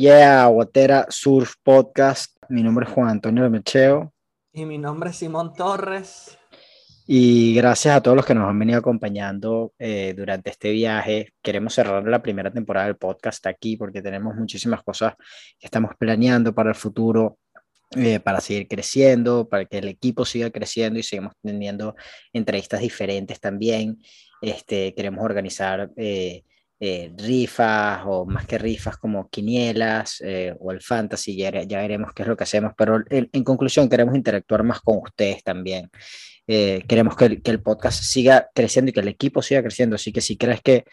Yeah, Guatera Surf Podcast. Mi nombre es Juan Antonio Mecheo. Y mi nombre es Simón Torres. Y gracias a todos los que nos han venido acompañando eh, durante este viaje. Queremos cerrar la primera temporada del podcast aquí porque tenemos muchísimas cosas que estamos planeando para el futuro, eh, para seguir creciendo, para que el equipo siga creciendo y sigamos teniendo entrevistas diferentes también. Este, queremos organizar eh, eh, rifas o más que rifas como quinielas eh, o el fantasy, ya, ya, veremos qué es lo que hacemos, pero en, conclusión queremos interactuar más con ustedes también. Eh, queremos que el, que el, podcast siga creciendo y que el equipo siga creciendo, así que si crees que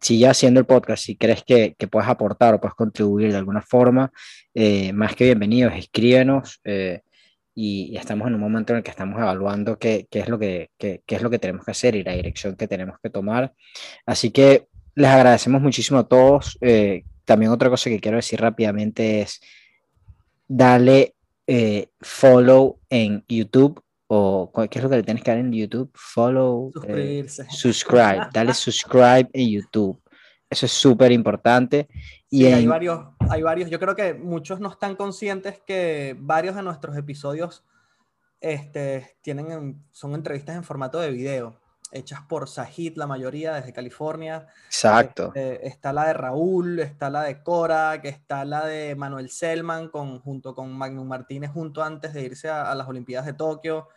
sigue haciendo el podcast, si crees que, que puedes aportar o puedes contribuir de alguna forma, más que bienvenidos, escríbenos. Y, estamos en un momento en el que estamos evaluando qué, qué es lo que, qué, qué, es lo que tenemos que hacer y la dirección que tenemos que tomar. Así que les agradecemos muchísimo a todos. Eh, también otra cosa que quiero decir rápidamente es dale eh, follow en YouTube o ¿qué es lo que le tienes que dar en YouTube? Follow, eh, subscribe, dale subscribe en YouTube. Eso es súper importante. Y hay varios, hay varios. Yo creo que muchos no están conscientes que varios de nuestros episodios este, tienen, son entrevistas en formato de video hechas por Sahid, la mayoría, desde California. Exacto. Este, está la de Raúl, está la de Cora, que está la de Manuel Selman con, junto con Magnum Martínez, junto antes de irse a, las Olimpiadas de Tokio.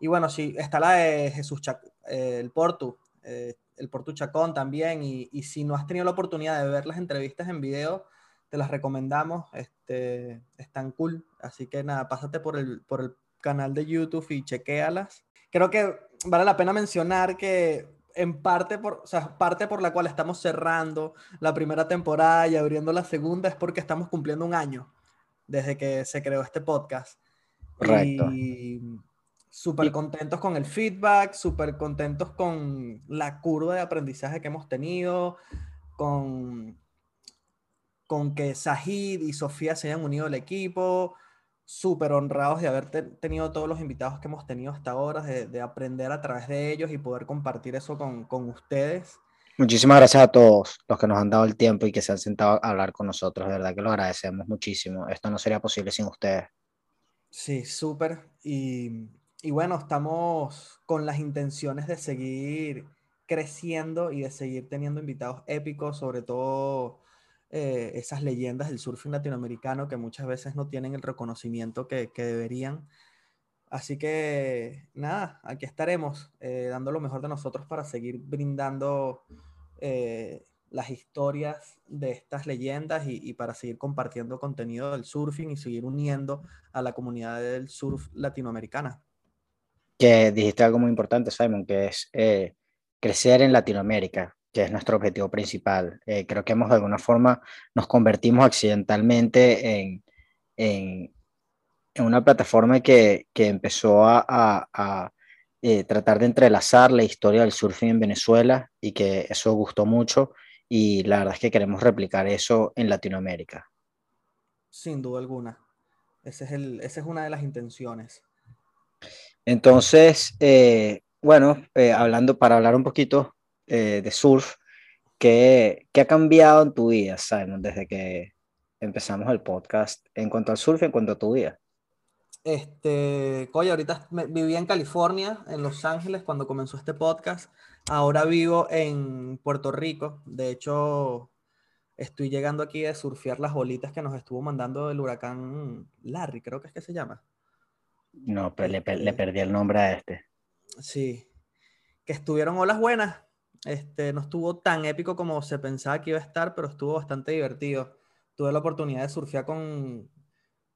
Y bueno, sí, está la de Jesús eh, el Portu, eh, el Portu Chacón también. Y, y, si no has tenido la oportunidad de ver las entrevistas en video, te las recomendamos. Este, están cool. Así que nada, pásate por el, por el canal de YouTube y chequéalas creo que vale la pena mencionar que en parte por, o sea, parte por la cual estamos cerrando la primera temporada y abriendo la segunda es porque estamos cumpliendo un año desde que se creó este podcast. Correcto. Y súper contentos con el feedback, súper contentos con la curva de aprendizaje que hemos tenido, con, con que Sahid y Sofía se hayan unido al equipo, súper honrados de haber tenido todos los invitados que hemos tenido hasta ahora, de, aprender a través de ellos y poder compartir eso con, con, ustedes. Muchísimas gracias a todos los que nos han dado el tiempo y que se han sentado a hablar con nosotros. De verdad que lo agradecemos muchísimo. Esto no sería posible sin ustedes. Sí, súper. Y, y bueno, estamos con las intenciones de seguir creciendo y de seguir teniendo invitados épicos, sobre todo eh, esas leyendas del surfing latinoamericano que muchas veces no tienen el reconocimiento que, deberían. Así que nada, aquí estaremos eh, dando lo mejor de nosotros para seguir brindando eh, las historias de estas leyendas y, y, para seguir compartiendo contenido del surfing y seguir uniendo a la comunidad del surf latinoamericana. Que dijiste algo muy importante, Simon, que es crecer en Latinoamérica que es nuestro objetivo principal. Eh, creo que hemos de alguna forma nos convertimos accidentalmente en, en, en una plataforma que, que empezó a, a, eh, tratar de entrelazar la historia del surfing en Venezuela y que eso gustó mucho y la verdad es que queremos replicar eso en Latinoamérica. Sin duda alguna. Ese es el, esa es una de las intenciones. Entonces, eh, bueno, hablando para hablar un poquito eh, de surf, ¿qué, ¿qué, ha cambiado en tu vida, Simon, desde que empezamos el podcast en cuanto al surf, en cuanto a tu vida? Este, oye, ahorita vivía en California, en Los Ángeles, cuando comenzó este podcast. Ahora vivo en Puerto Rico. De hecho, estoy llegando aquí a surfear las bolitas que nos estuvo mandando el huracán Larry, creo que es que se llama. No, pero le, le, este perdí el nombre a este. Sí, que estuvieron olas buenas. Este, no estuvo tan épico como se pensaba que iba a estar, pero estuvo bastante divertido. Tuve la oportunidad de surfear con,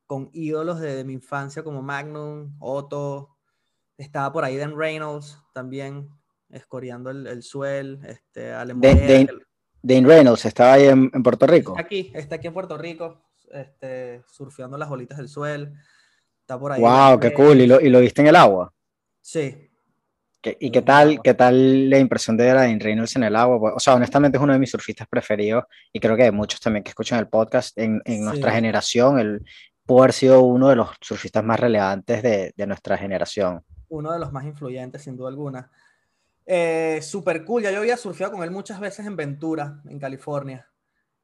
con ídolos de, mi infancia como Magnum, Otto, estaba por ahí Dan Reynolds también, escoreando el, el suel, este, Dane, Reynolds, ¿estaba ahí en, Puerto Rico? Está aquí, está aquí en Puerto Rico, este, surfeando las bolitas del suel. Está por ahí. ¡Wow! ¡Qué cool! ¿Y lo, ¿Y lo viste en el agua? Sí, ¿Y qué tal, qué tal la impresión de Dean Reynolds en el agua? Pues, o sea, honestamente es uno de mis surfistas preferidos y creo que hay muchos también que escuchan el podcast en, en nuestra generación. Él pudo haber sido uno de los surfistas más relevantes de, de nuestra generación. Uno de los más influyentes, sin duda alguna. Eh, super cool, ya yo había surfeado con él muchas veces en Ventura, en California.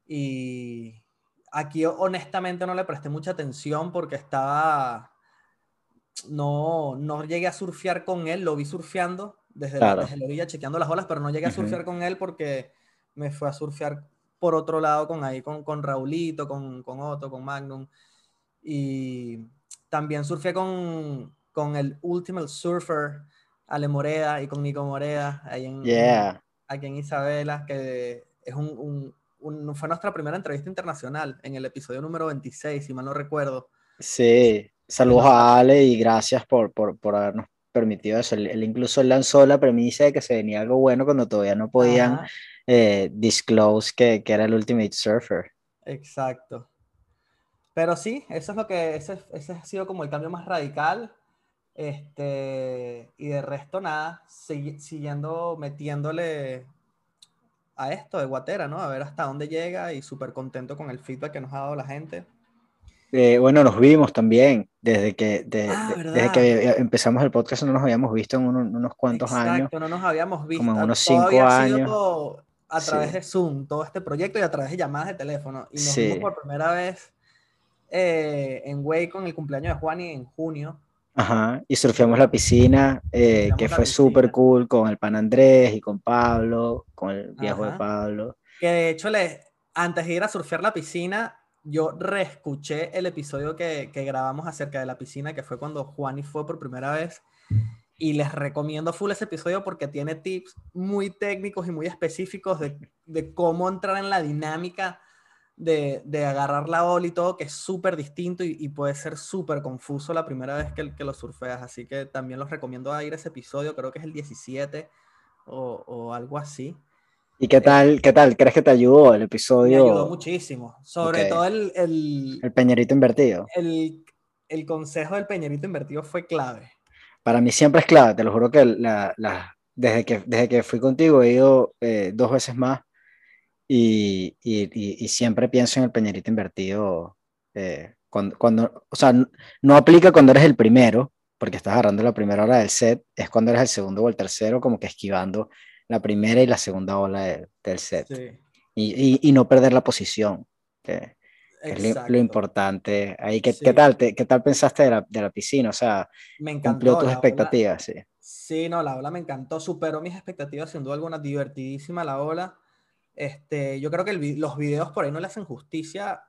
Y aquí honestamente no le presté mucha atención porque estaba, no, no llegué a surfear con él, lo vi surfeando desde, la, orilla chequeando las olas, pero no llegué a surfear con él porque me fue a surfear por otro lado con ahí, con, con Raulito, con, con Otto, con Magnum. Y también surfé con, con el Ultimate Surfer, Ale Moreda, y con Nico Moreda, ahí en, aquí en Isabela, que es un, un, fue nuestra primera entrevista internacional en el episodio número 26, si mal no recuerdo. Sí, saludos a Ale y gracias por, por, por habernos permitido eso. Él, incluso lanzó la premisa de que se venía algo bueno cuando todavía no podían eh, disclose que, que, era el Ultimate Surfer. Exacto. Pero sí, eso es lo que, ese, ese ha sido como el cambio más radical. Este, y de resto nada, siguiendo metiéndole a esto de Guatera, ¿no? A ver hasta dónde llega y súper contento con el feedback que nos ha dado la gente. Eh, bueno, nos vimos también desde que, ah, desde que empezamos el podcast, no nos habíamos visto en unos cuantos años. Exacto, no nos habíamos visto. Como en unos cinco años. a través de Zoom, todo este proyecto y a través de llamadas de teléfono. Y nos vimos por primera vez eh, en Way con el cumpleaños de Juan y en junio. Ajá, y surfeamos la piscina, eh, que fue súper cool con el pan Andrés y con Pablo, con el viejo de Pablo. Que de hecho, antes de ir a surfear la piscina, yo reescuché el episodio que, que grabamos acerca de la piscina, que fue cuando Juani fue por primera vez. Y les recomiendo full ese episodio porque tiene tips muy técnicos y muy específicos de, de cómo entrar en la dinámica de, de, agarrar la ola y todo, que es súper distinto y, puede ser súper confuso la primera vez que, que, lo surfeas. Así que también los recomiendo a ir a ese episodio, creo que es el 17 o, o algo así. ¿Y qué tal, qué tal? ¿Crees que te ayudó el episodio? Me ayudó muchísimo. Sobre todo el, el, el... peñerito invertido. El, el, consejo del peñerito invertido fue clave. Para mí siempre es clave, te lo juro que, la, la, desde, que desde que fui contigo he ido eh, dos veces más y, y, y, siempre pienso en el peñerito invertido. Eh, cuando, cuando, o sea, no, aplica cuando eres el primero, porque estás agarrando la primera hora del set, es cuando eres el segundo o el tercero, como que esquivando la primera y la segunda ola del set. Y, y, no perder la posición, que, es lo, importante. Ahí, ¿qué, ¿qué, tal, ¿Qué tal pensaste de la, de la piscina? O sea, me encantó, cumplió tus expectativas, sí. Sí, no, la ola me encantó, superó mis expectativas, sin duda alguna, divertidísima la ola. Este, yo creo que los videos por ahí no le hacen justicia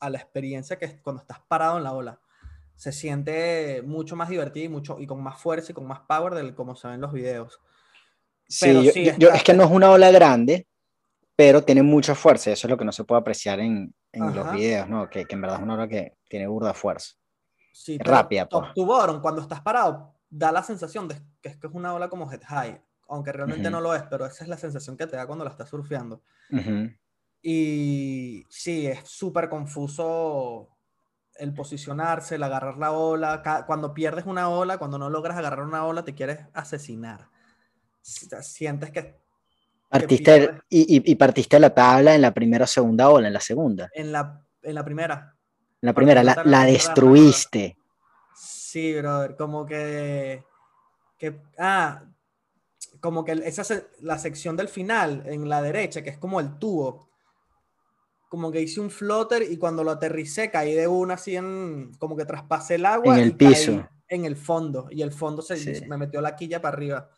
a la experiencia que es cuando estás parado en la ola. Se siente mucho más divertido y, mucho, y con más fuerza y con más power de como se ven los videos. Sí, yo, es que no es una ola grande, pero tiene mucha fuerza. Eso es lo que no se puede apreciar en, en los videos, ¿no? Que, que, en verdad es una ola que tiene burda fuerza. Sí, rápida. Pues. cuando estás parado, da la sensación de que es, que es una ola como head high aunque realmente no lo es, pero esa es la sensación que te da cuando la estás surfeando. Y sí, es súper confuso el posicionarse, el agarrar la ola. Cuando pierdes una ola, cuando no logras agarrar una ola, te quieres asesinar. Sientes que... Partiste y, y, partiste la tabla en la primera o segunda ola, en la segunda. En la, en la primera. En la primera, la, la, destruiste. Sí, brother, como que... que ah, como que esa la sección del final, en la derecha, que es como el tubo, como que hice un floater y cuando lo aterricé caí de una así en, como que traspasé el agua. En el piso. en el fondo, y el fondo se me metió la quilla para arriba.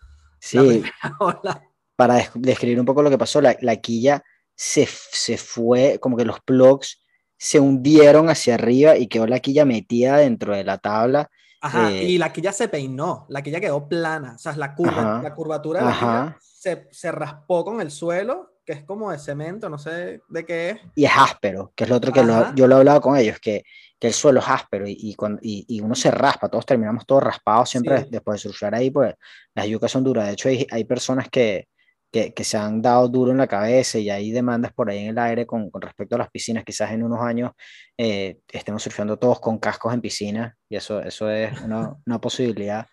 Sí. Para describir un poco lo que pasó, la, la quilla se, se, fue, como que los plugs se hundieron hacia arriba y quedó la quilla metida dentro de la tabla Ajá, eh, y la quilla se peinó, la quilla quedó plana, o sea, la, curva, la curvatura de la quilla se, se, raspó con el suelo, que es como de cemento, no sé de qué es. Y es áspero, que es lo otro que yo lo he hablado con ellos, que, que el suelo es áspero y, y, y, y, uno se raspa, todos terminamos todos raspados siempre después de surfear ahí, pues las yucas son duras. De hecho, hay, hay personas que, que, se han dado duro en la cabeza y hay demandas por ahí en el aire con, con respecto a las piscinas. Quizás en unos años eh, estemos surfeando todos con cascos en piscina y eso, eso es una, una posibilidad.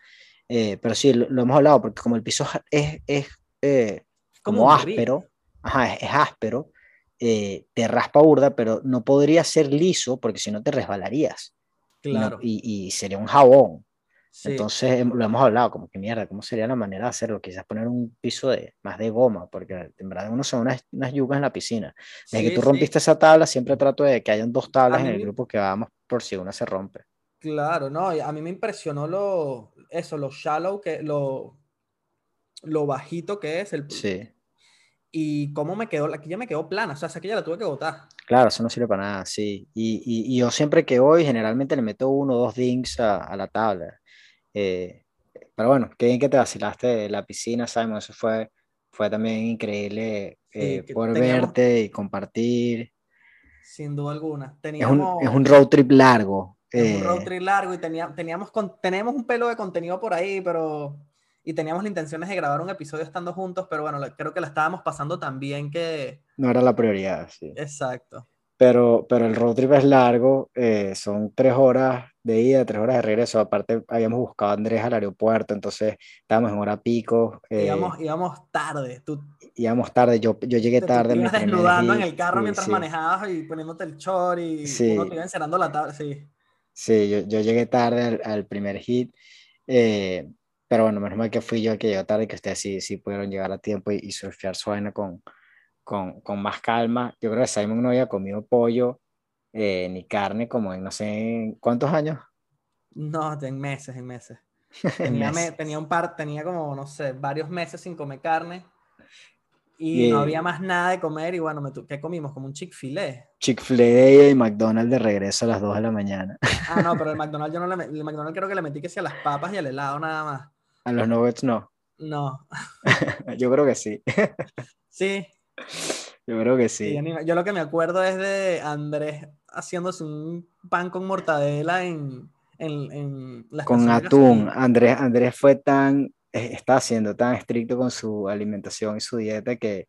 Eh, pero sí, lo, hemos hablado porque como el piso es, es eh, como áspero, ajá, es, áspero, te raspa burda, pero no podría ser liso porque si no te resbalarías. Claro. Y, y, sería un jabón. Entonces em, lo hemos hablado, como que mierda, ¿cómo sería la manera de hacerlo? Quizás poner un piso de, más de goma, porque en verdad uno son unas, unas yugas en la piscina. Desde que tú rompiste esa tabla, siempre trato de que hayan dos tablas en el grupo que vamos por si una se rompe. Claro, no, a mí me impresionó lo, eso, lo shallow, que, lo, lo bajito que es el... Sí. Y cómo me quedó, la ya me quedó plana, o sea, esa que ya la tuve que botar. Claro, eso no sirve para nada, sí. Y, y, yo siempre que voy, generalmente le meto uno o dos dinks a, a la tabla. Eh, pero bueno, qué bien que te vacilaste de la piscina, Simon. Eso fue, fue también increíble eh, poder verte y compartir. Sin duda alguna. Teníamos, es, un, road trip largo. Es un road eh, trip largo y tenía, teníamos, tenemos un pelo de contenido por ahí, pero... Y teníamos la intención de grabar un episodio estando juntos, pero bueno, creo que la estábamos pasando tan bien que... No era la prioridad, sí. Exacto pero, pero el road trip es largo, eh, son tres horas de ida, tres horas de regreso. Aparte, habíamos buscado a Andrés al aeropuerto, entonces estábamos en hora pico. Eh, íbamos, íbamos, tarde. Tú, íbamos tarde, yo, yo llegué tarde. Te ibas desnudando en el carro mientras manejabas y poniéndote el short y uno te iba encerrando la tarde, sí. Sí, yo, yo llegué tarde al, al primer hit. Eh, pero bueno, menos mal que fui yo el que llegó tarde que ustedes sí, sí pudieron llegar a tiempo y, y surfear su vaina con, con, con, más calma. Yo creo que Simon no había comido pollo eh, ni carne como en no sé cuántos años. No, en meses, en meses. Tenía, tenía un par, tenía como, no sé, varios meses sin comer carne y, no había más nada de comer y bueno, me ¿qué comimos? Como un Chick-fil-A. Chick-fil-A y McDonald's de regreso a las 2 de la mañana. Ah, no, pero el McDonald's yo no le el McDonald's creo que le metí que sea las papas y el helado nada más. A los nuggets no. No. yo creo que sí. sí, yo creo que sí. Yo lo que me acuerdo es de Andrés haciéndose un pan con mortadela en, en, en Con atún. Andrés, Andrés fue tan, eh, está siendo tan estricto con su alimentación y su dieta que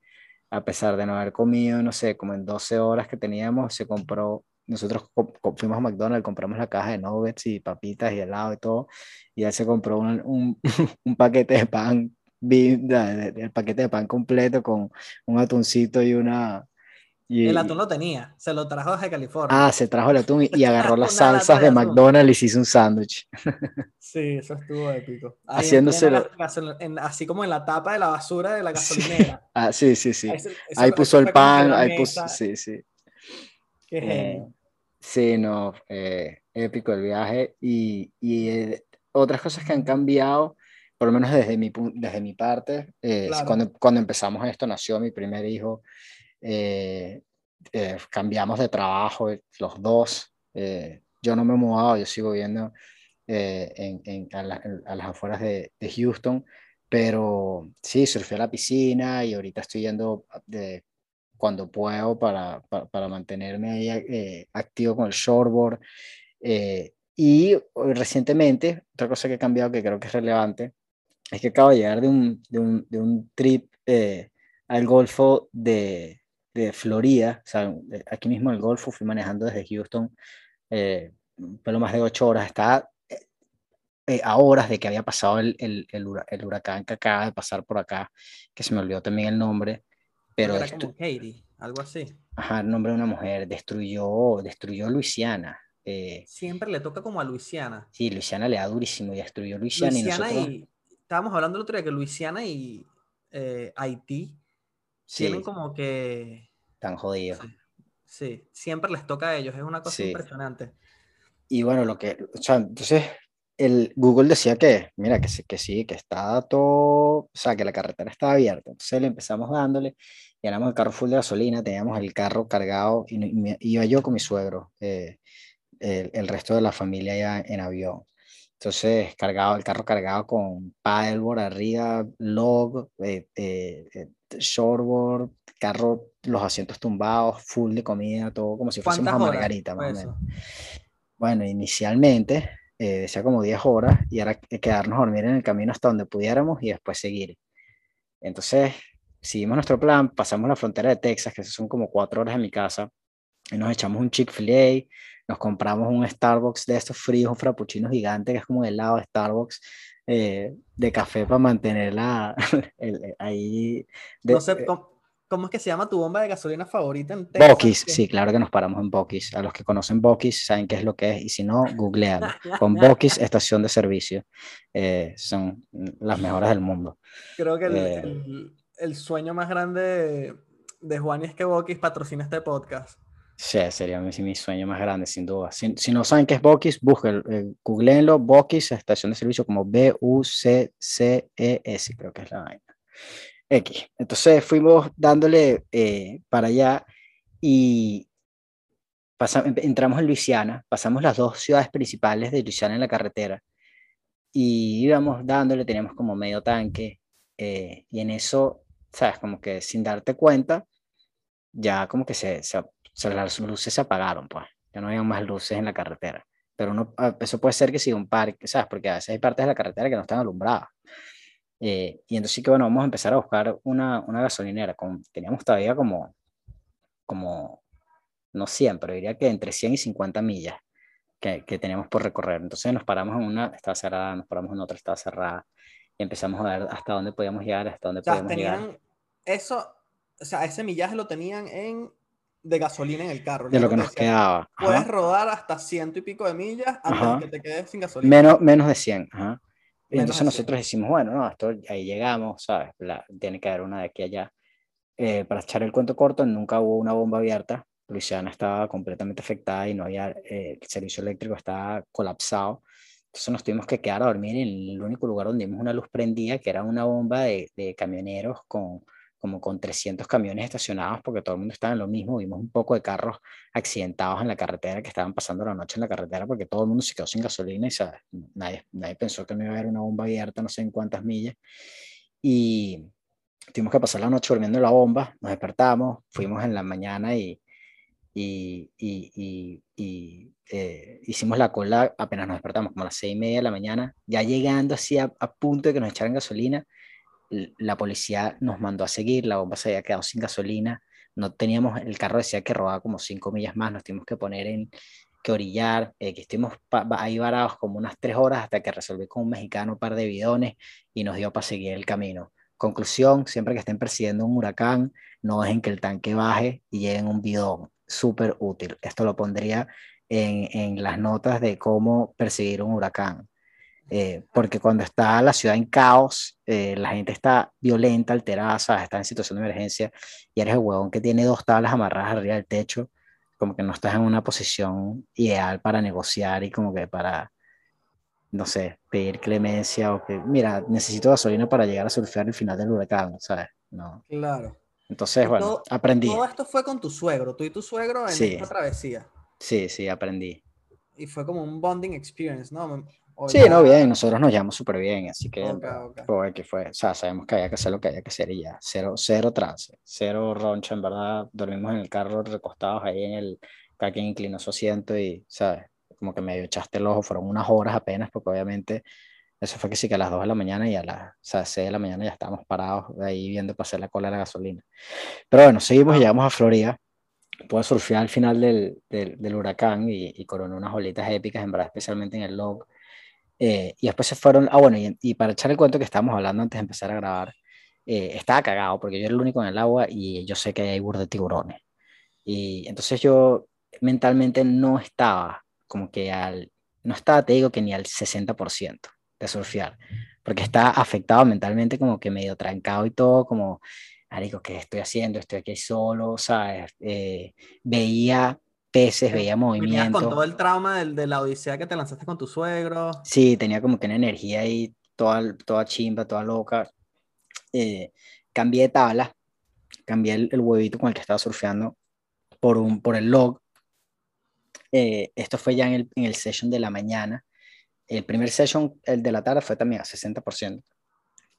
a pesar de no haber comido, no sé, como en 12 horas que teníamos, se compró, nosotros fuimos a McDonald's, compramos la caja de nuggets y papitas y helado y todo, y él se compró un, un, un paquete de pan el paquete de pan completo con un atuncito y una... Y, el atún lo tenía, se lo trajo desde California. Ah, se trajo el atún y, agarró las salsas de, McDonald's y hizo un sándwich. Sí, eso estuvo épico. Haciéndoselo. así como en la tapa de la basura de la gasolinera. Ah, sí, sí, sí. Ahí, puso el pan, ahí puso, sí, sí. Qué eh, sí, no, eh, épico el viaje y, y eh, otras cosas que han cambiado por lo menos desde mi, desde mi parte, eh, cuando, cuando empezamos esto, nació mi primer hijo, eh, eh, cambiamos de trabajo los dos, yo no me he mudado, yo sigo viviendo en, en, a, las afueras de, de, Houston, pero sí, surfé a la piscina y ahorita estoy yendo de, cuando puedo para, para, para mantenerme ahí, activo con el shortboard. y recientemente, otra cosa que he cambiado que creo que es relevante, es que acabo de llegar de un, de un, de un trip eh, al Golfo de, de, Florida, o sea, aquí mismo el Golfo, fui manejando desde Houston, eh, un pelo más de ocho horas, estaba eh, a horas de que había pasado el, el, el, huracán que acaba de pasar por acá, que se me olvidó también el nombre, pero... Era como Katie, algo así. Ajá, el nombre de una mujer, destruyó, destruyó Luisiana. Siempre le toca como a Luisiana. Sí, Luisiana le da durísimo y destruyó Luisiana. Luisiana y, estábamos hablando el otro día que Luisiana y eh, Haití tienen como que... Tan jodidos. Sí, siempre les toca a ellos, es una cosa impresionante. Y bueno, lo que, o sea, entonces el Google decía que, mira, que, que sí, que está todo, o sea, que la carretera estaba abierta. Entonces le empezamos dándole, llenamos el carro full de gasolina, teníamos el carro cargado y, iba yo con mi suegro, eh, el, el, resto de la familia ya en avión. Entonces, cargado, el carro cargado con paddleboard arriba, log, eh, eh, eh, shortboard, carro, los asientos tumbados, full de comida, todo como si fuésemos a Margarita, más o menos. Bueno, inicialmente decía como 10 horas y era quedarnos a dormir en el camino hasta donde pudiéramos y después seguir. Entonces, seguimos nuestro plan, pasamos la frontera de Texas, que son como 4 horas de mi casa, y nos echamos un Chick-fil-A, nos compramos un Starbucks de estos fríos, un frappuccino gigante que es como el lado de Starbucks eh, de café para mantenerla ahí. no sé, ¿Cómo es que se llama tu bomba de gasolina favorita en Texas? Bokis, sí, claro que nos paramos en Bokis. A los que conocen Bokis saben qué es lo que es, y si no, googlean. Con Bokis, estación de servicio. Eh, son las mejores del mundo. Creo que el, eh, el, sueño más grande de, Juan es que Bokis patrocine este podcast. Sí, sería mi, mi, sueño más grande, sin duda. Si, si no saben qué es Bokis, busquen, eh, googleenlo, Bokis, estación de servicio como B-U-C-C-E-S, creo que es la vaina. X. Entonces fuimos dándole eh, para allá y entramos en Luisiana, pasamos las dos ciudades principales de Luisiana en la carretera y íbamos dándole, teníamos como medio tanque eh, y en eso, sabes, como que sin darte cuenta, ya como que se, se, las luces se apagaron, pues, ya no había más luces en la carretera. Pero uno, ah, eso puede ser que si un parque, ¿sabes? Porque a veces hay partes de la carretera que no están alumbradas. Eh, y entonces sí que bueno, vamos a empezar a buscar una, una gasolinera. Con, teníamos todavía como, como, no 100, pero diría que entre 100 y 50 millas que, que teníamos por recorrer. Entonces nos paramos en una, estaba cerrada, nos paramos en otra, estaba cerrada. Y empezamos a ver hasta dónde podíamos llegar, hasta dónde podíamos llegar. Eso, o sea, ese millaje lo tenían en de gasolina en el carro. De lo que nos quedaba. Puedes rodar hasta ciento y pico de millas hasta que te quedes sin gasolina. Menos, menos de 100. Ajá. Entonces nosotros decimos, bueno, no, esto, ahí llegamos, ¿sabes? tiene que haber una de aquí a allá. Eh, para echar el cuento corto, nunca hubo una bomba abierta. Luisiana estaba completamente afectada y no había, eh, el servicio eléctrico estaba colapsado. Entonces nos tuvimos que quedar a dormir en el único lugar donde vimos una luz prendida, que era una bomba de, de camioneros con, como con 300 camiones estacionados porque todo el mundo estaba en lo mismo. Vimos un poco de carros accidentados en la carretera que estaban pasando la noche en la carretera porque todo el mundo se quedó sin gasolina y ¿sabes? Nadie, nadie pensó que no iba a haber una bomba abierta no sé en cuántas millas. Y tuvimos que pasar la noche durmiendo en la bomba, nos despertamos, fuimos en la mañana y, y, y, y eh, hicimos la cola apenas nos despertamos, como a las seis y media de la mañana, ya llegando así a, a punto de que nos echaran gasolina la policía nos mandó a seguir, la bomba se había quedado sin gasolina, no teníamos, el carro decía que robaba como cinco millas más, nos tuvimos que poner en, que orillar, eh, que estuvimos ahí varados como unas tres horas hasta que resolví con un mexicano un par de bidones y nos dio para seguir el camino. Conclusión, siempre que estén persiguiendo un huracán, no dejen que el tanque baje y lleguen un bidón, súper útil. Esto lo pondría en, en las notas de cómo perseguir un huracán. Eh, porque cuando está la ciudad en caos, eh, la gente está violenta, alterada, está en situación de emergencia y eres el huevón que tiene dos tablas amarradas arriba del techo, como que no estás en una posición ideal para negociar y como que para, no sé, pedir clemencia o que, mira, necesito gasolina para llegar a surfear el final del huracán, ¿sabes? No. Claro. Entonces, bueno, aprendí. Todo esto fue con tu suegro, tú y tu suegro en esta travesía. Sí, sí, aprendí. Y fue como un bonding experience, ¿no? Sí, no, bien, nosotros nos llevamos súper bien, así que Fue, que fue, o sea, sabemos que había que hacer lo que había que hacer y ya, cero, cero trance, cero roncha, en verdad, dormimos en el carro recostados ahí en el, cada quien inclinó su asiento y, ¿sabes? Como que medio echaste el ojo, fueron unas horas apenas, porque obviamente eso fue que sí que a las 2 de la mañana y a las 6 de la mañana ya estábamos parados ahí viendo pasar la cola de la gasolina. Pero bueno, seguimos y llegamos a Florida, pude surfear al final del, del, del huracán y, y coroné unas olitas épicas, en verdad, especialmente en el log eh, y después se fueron, ah, bueno, y, para echar el cuento que estábamos hablando antes de empezar a grabar, eh, estaba cagado porque yo era el único en el agua y yo sé que hay burro de tiburones. Y entonces yo mentalmente no estaba como que al, no estaba, te digo que ni al 60% de surfear, porque estaba afectado mentalmente como que medio trancado y todo, como, digo, ¿qué estoy haciendo? Estoy aquí solo, ¿sabes? Eh, veía peces, veía movimiento. con todo el trauma del, de la odisea que te lanzaste con tu suegro. Sí, tenía como que una energía ahí toda, toda chimba, toda loca. Eh, cambié de tabla, cambié el, huevito con el que estaba surfeando por, un, por el log. Eh, esto fue ya en el, en el session de la mañana. El primer session, el de la tarde, fue también a 60%.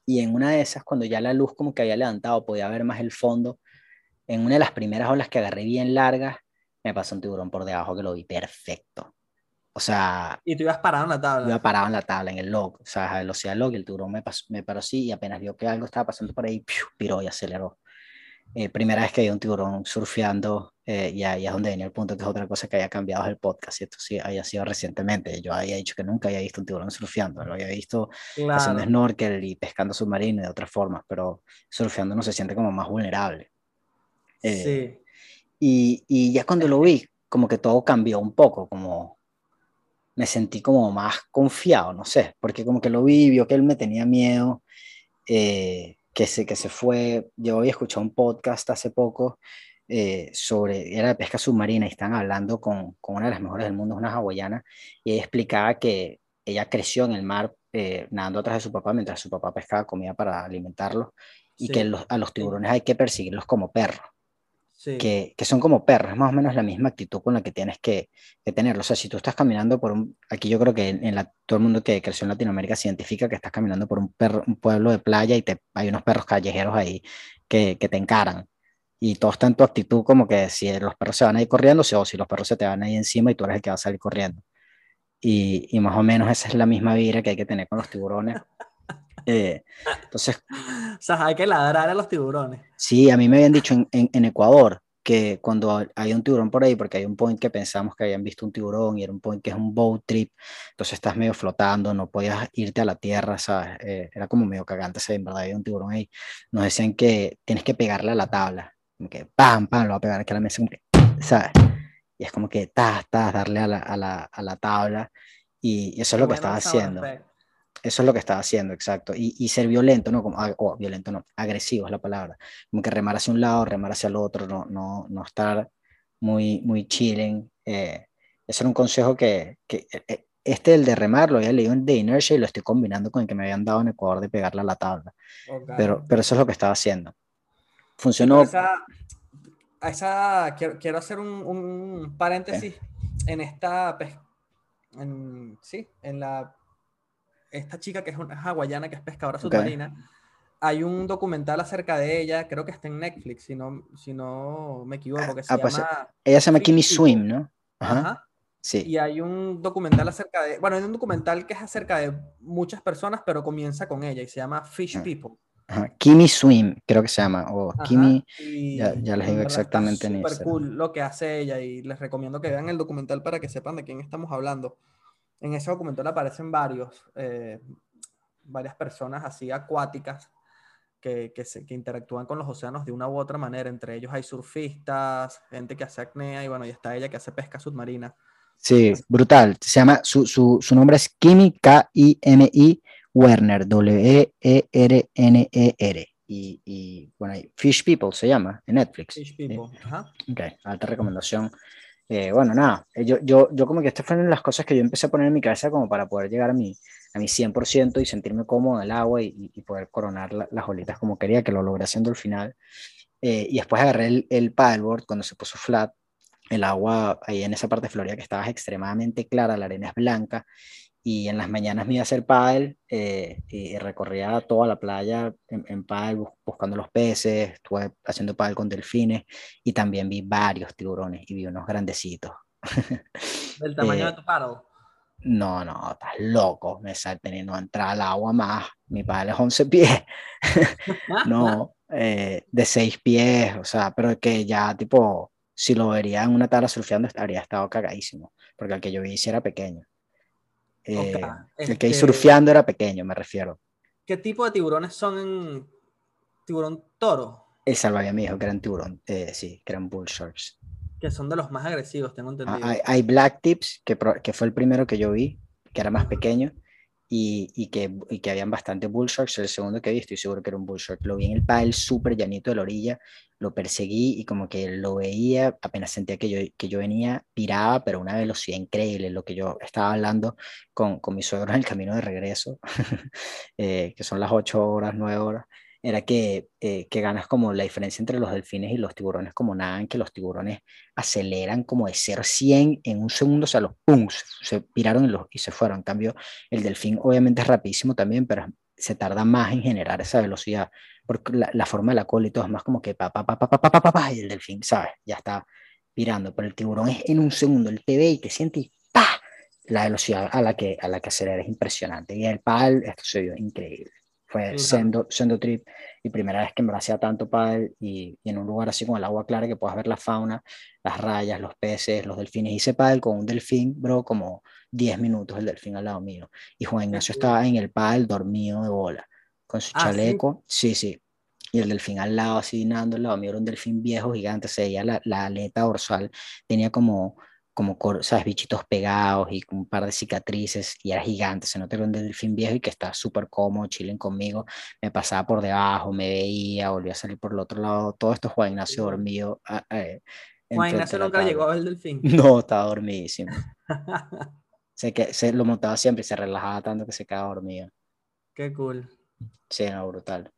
Y en una de esas, cuando ya la luz como que había levantado, podía ver más el fondo, en una de las primeras olas que agarré bien largas, me pasó un tiburón por debajo que lo vi perfecto. O sea... Y tú ibas parado en la tabla. Iba parado en la tabla, en el log, o sea, el océano log, y el tiburón me, pasó, me paró así y apenas vio que algo estaba pasando por ahí, ¡piu! piró y aceleró. Eh, primera vez que vi un tiburón surfeando, eh, y ahí es donde venía el punto, que es otra cosa que había cambiado el podcast, y esto sí había sido recientemente. Yo había dicho que nunca había visto un tiburón surfeando, lo había visto haciendo snorkel y pescando submarino y de otras formas, pero surfeando no se siente como más vulnerable. sí. Y, y ya cuando lo vi, como que todo cambió un poco, como me sentí como más confiado, no sé, porque como que lo vi, vio que él me tenía miedo, eh, que, se, que se fue, yo había escuchado un podcast hace poco eh, sobre, era de pesca submarina y están hablando con, con, una de las mejores del mundo, una hawaiana, y ella explicaba que ella creció en el mar eh, nadando atrás de su papá mientras su papá pescaba comida para alimentarlos y que a los tiburones hay que perseguirlos como perros que, que, son como perros, más o menos la misma actitud con la que tienes que, que tenerlo. O sea, si tú estás caminando por un, aquí yo creo que en, la, todo el mundo que creció en Latinoamérica se identifica que estás caminando por un, perro, un pueblo de playa y te, hay unos perros callejeros ahí que, que te encaran. Y todo está en tu actitud como que si los perros se van a ir corriendo, o si los perros se te van a ir encima y tú eres el que va a salir corriendo. Y, y más o menos esa es la misma vibra que hay que tener con los tiburones. Eh, entonces... O sea, hay que ladrar a los tiburones. Sí, a mí me habían dicho en, en, Ecuador que cuando hay un tiburón por ahí, porque hay un point que pensamos que habían visto un tiburón y era un point que es un boat trip, entonces estás medio flotando, no podías irte a la tierra, ¿sabes? Eh, era como medio cagante, ¿sabes? en verdad había un tiburón ahí. Nos decían que tienes que pegarle a la tabla, como que pam, pam, lo va a pegar aquí a la mesa, ¿sabes? Y es como que, ta, ta, darle a la, a la, a la tabla. Y eso es lo que estaba haciendo. Eso es lo que estaba haciendo, exacto. Y, y ser violento, ¿no? Como, ah, o violento, no, agresivo es la palabra. Como que remar hacia un lado, remar hacia el otro, no, no, no estar muy, muy chilling. Eh, ese era un consejo que, que eh, eh, este, el de remar, lo había leído en The Inertia y lo estoy combinando con el que me habían dado en Ecuador de pegarle a la tabla. Pero, pero eso es lo que estaba haciendo. Funcionó. Esa, esa, quiero, quiero hacer un, un paréntesis en esta, en, sí, en la esta chica que es una hawaiana, que es pescadora submarina, hay un documental acerca de ella, creo que está en Netflix, si no, si no me equivoco, que se ah, pues, llama... ella se llama Kimmy Swim, ¿no? Ajá. Sí. Y hay un documental acerca de, bueno, hay un documental que es acerca de muchas personas, pero comienza con ella y se llama Fish ah. People. Ajá. Kimmy Swim, creo que se llama, o Kimmy, ya, ya, les digo exactamente en Super cool lo que hace ella y les recomiendo que vean el documental para que sepan de quién estamos hablando en ese documental aparecen varios, eh, varias personas así acuáticas que, que, se, que, interactúan con los océanos de una u otra manera. Entre ellos hay surfistas, gente que hace acnea y bueno, y está ella que hace pesca submarina. Sí, brutal. Se llama, su, su, su nombre es Kimi, K-I-M-I, Werner, W-E-R-N-E-R. Y, y, bueno, Fish People se llama en Netflix. Fish People, ajá. Ok, alta recomendación. Eh, bueno, nada, eh, yo, yo, yo como que estas fueron las cosas que yo empecé a poner en mi cabeza como para poder llegar a mi, a mi 100% y sentirme cómodo en el agua y, y poder coronar las olitas como quería, que lo logré haciendo al final. Eh, y después agarré el, el paddleboard cuando se puso flat, el agua ahí en esa parte de Florida que estaba extremadamente clara, la arena es blanca y en las mañanas me iba a hacer paddle eh, y recorría toda la playa en, en paddle buscando los peces, estuve haciendo paddle con delfines y también vi varios tiburones y vi unos grandecitos. ¿Del tamaño de tu paddle? No, no, estás loco, me sale teniendo entrar al agua más, mi paddle es 11 pies, no, eh, de 6 pies, o sea, pero que ya tipo, si lo vería en una tabla surfeando estaría estado cagadísimo, porque el que yo vi sí era pequeño. Eh, el que hay surfeando era pequeño, me refiero. ¿Qué tipo de tiburones son en tiburón toro? El salvavidas me dijo que eran tiburón, eh, sí, que eran bull sharks. Que son de los más agresivos, tengo ah, entendido. hay, hay, black tips, que, que fue el primero que yo vi, que era más pequeño, y, que, y que habían bastante bull sharks. El segundo que vi, estoy seguro que era un bull shark. Lo vi en el paddle súper llanito de la orilla, lo perseguí y como que lo veía, apenas sentía que yo, que yo venía, piraba, pero a una velocidad increíble. Lo que yo estaba hablando con, con mi suegro en el camino de regreso, eh, que son las 8 horas, 9 horas era que, eh, que ganas como la diferencia entre los delfines y los tiburones como nadan, que los tiburones aceleran como de 0 a 100 en un segundo, o sea, los pum, se, piraron y, los, y se fueron. En cambio, el delfín obviamente es rapidísimo también, pero se tarda más en generar esa velocidad, porque la, forma de la cola y todo es más como que pa, pa, pa, pa, pa, pa, pa, pa, y el delfín, ¿sabes? Ya está pirando, pero el tiburón es en un segundo, él te ve y te siente ¡pa! La velocidad a la que, a la que acelera es impresionante. Y el pal, esto se vio increíble. Fue siendo, siendo trip y primera vez que me hacía tanto paddle y, y, en un lugar así con el agua clara que puedas ver la fauna, las rayas, los peces, los delfines. Hice paddle con un delfín, bro, como 10 minutos el delfín al lado mío. Y Juan Ignacio estaba en el paddle dormido de bola, con su ah, chaleco. ¿sí? sí, y el delfín al lado, así nadando al lado mío era un delfín viejo, gigante, se veía la, la aleta dorsal, tenía como, como, ¿sabes? Bichitos pegados y un par de cicatrices, y era gigante, se nota que era un delfín viejo y que estaba súper cómodo, chilling conmigo, me pasaba por debajo, me veía, volvía a salir por el otro lado, todo esto Juan Ignacio dormido. Ah, eh, Juan Ignacio nunca llegó a ver el delfín. No, estaba dormidísimo. sé que se lo montaba siempre y se relajaba tanto que se quedaba dormido. Qué cool. Sí, no, brutal.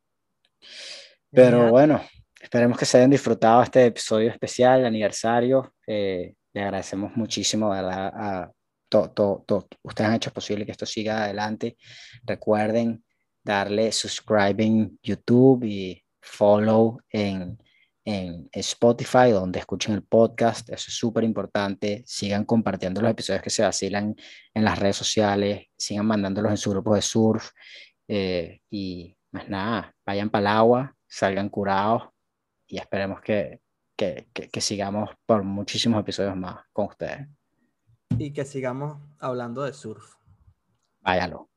Pero bueno, esperemos que se hayan disfrutado este episodio especial, aniversario. Eh, le agradecemos muchísimo a todo, ustedes han hecho posible que esto siga adelante. Recuerden darle subscribe en YouTube y follow en, en Spotify, donde escuchen el podcast. Eso es súper importante. Sigan compartiendo los episodios que se vacilan en las redes sociales. Sigan mandándolos en su grupo de surf. Eh, y más nada, vayan para el agua, salgan curados y esperemos que, que, que, sigamos por muchísimos episodios más con ustedes. Y que sigamos hablando de surf. Váyalo.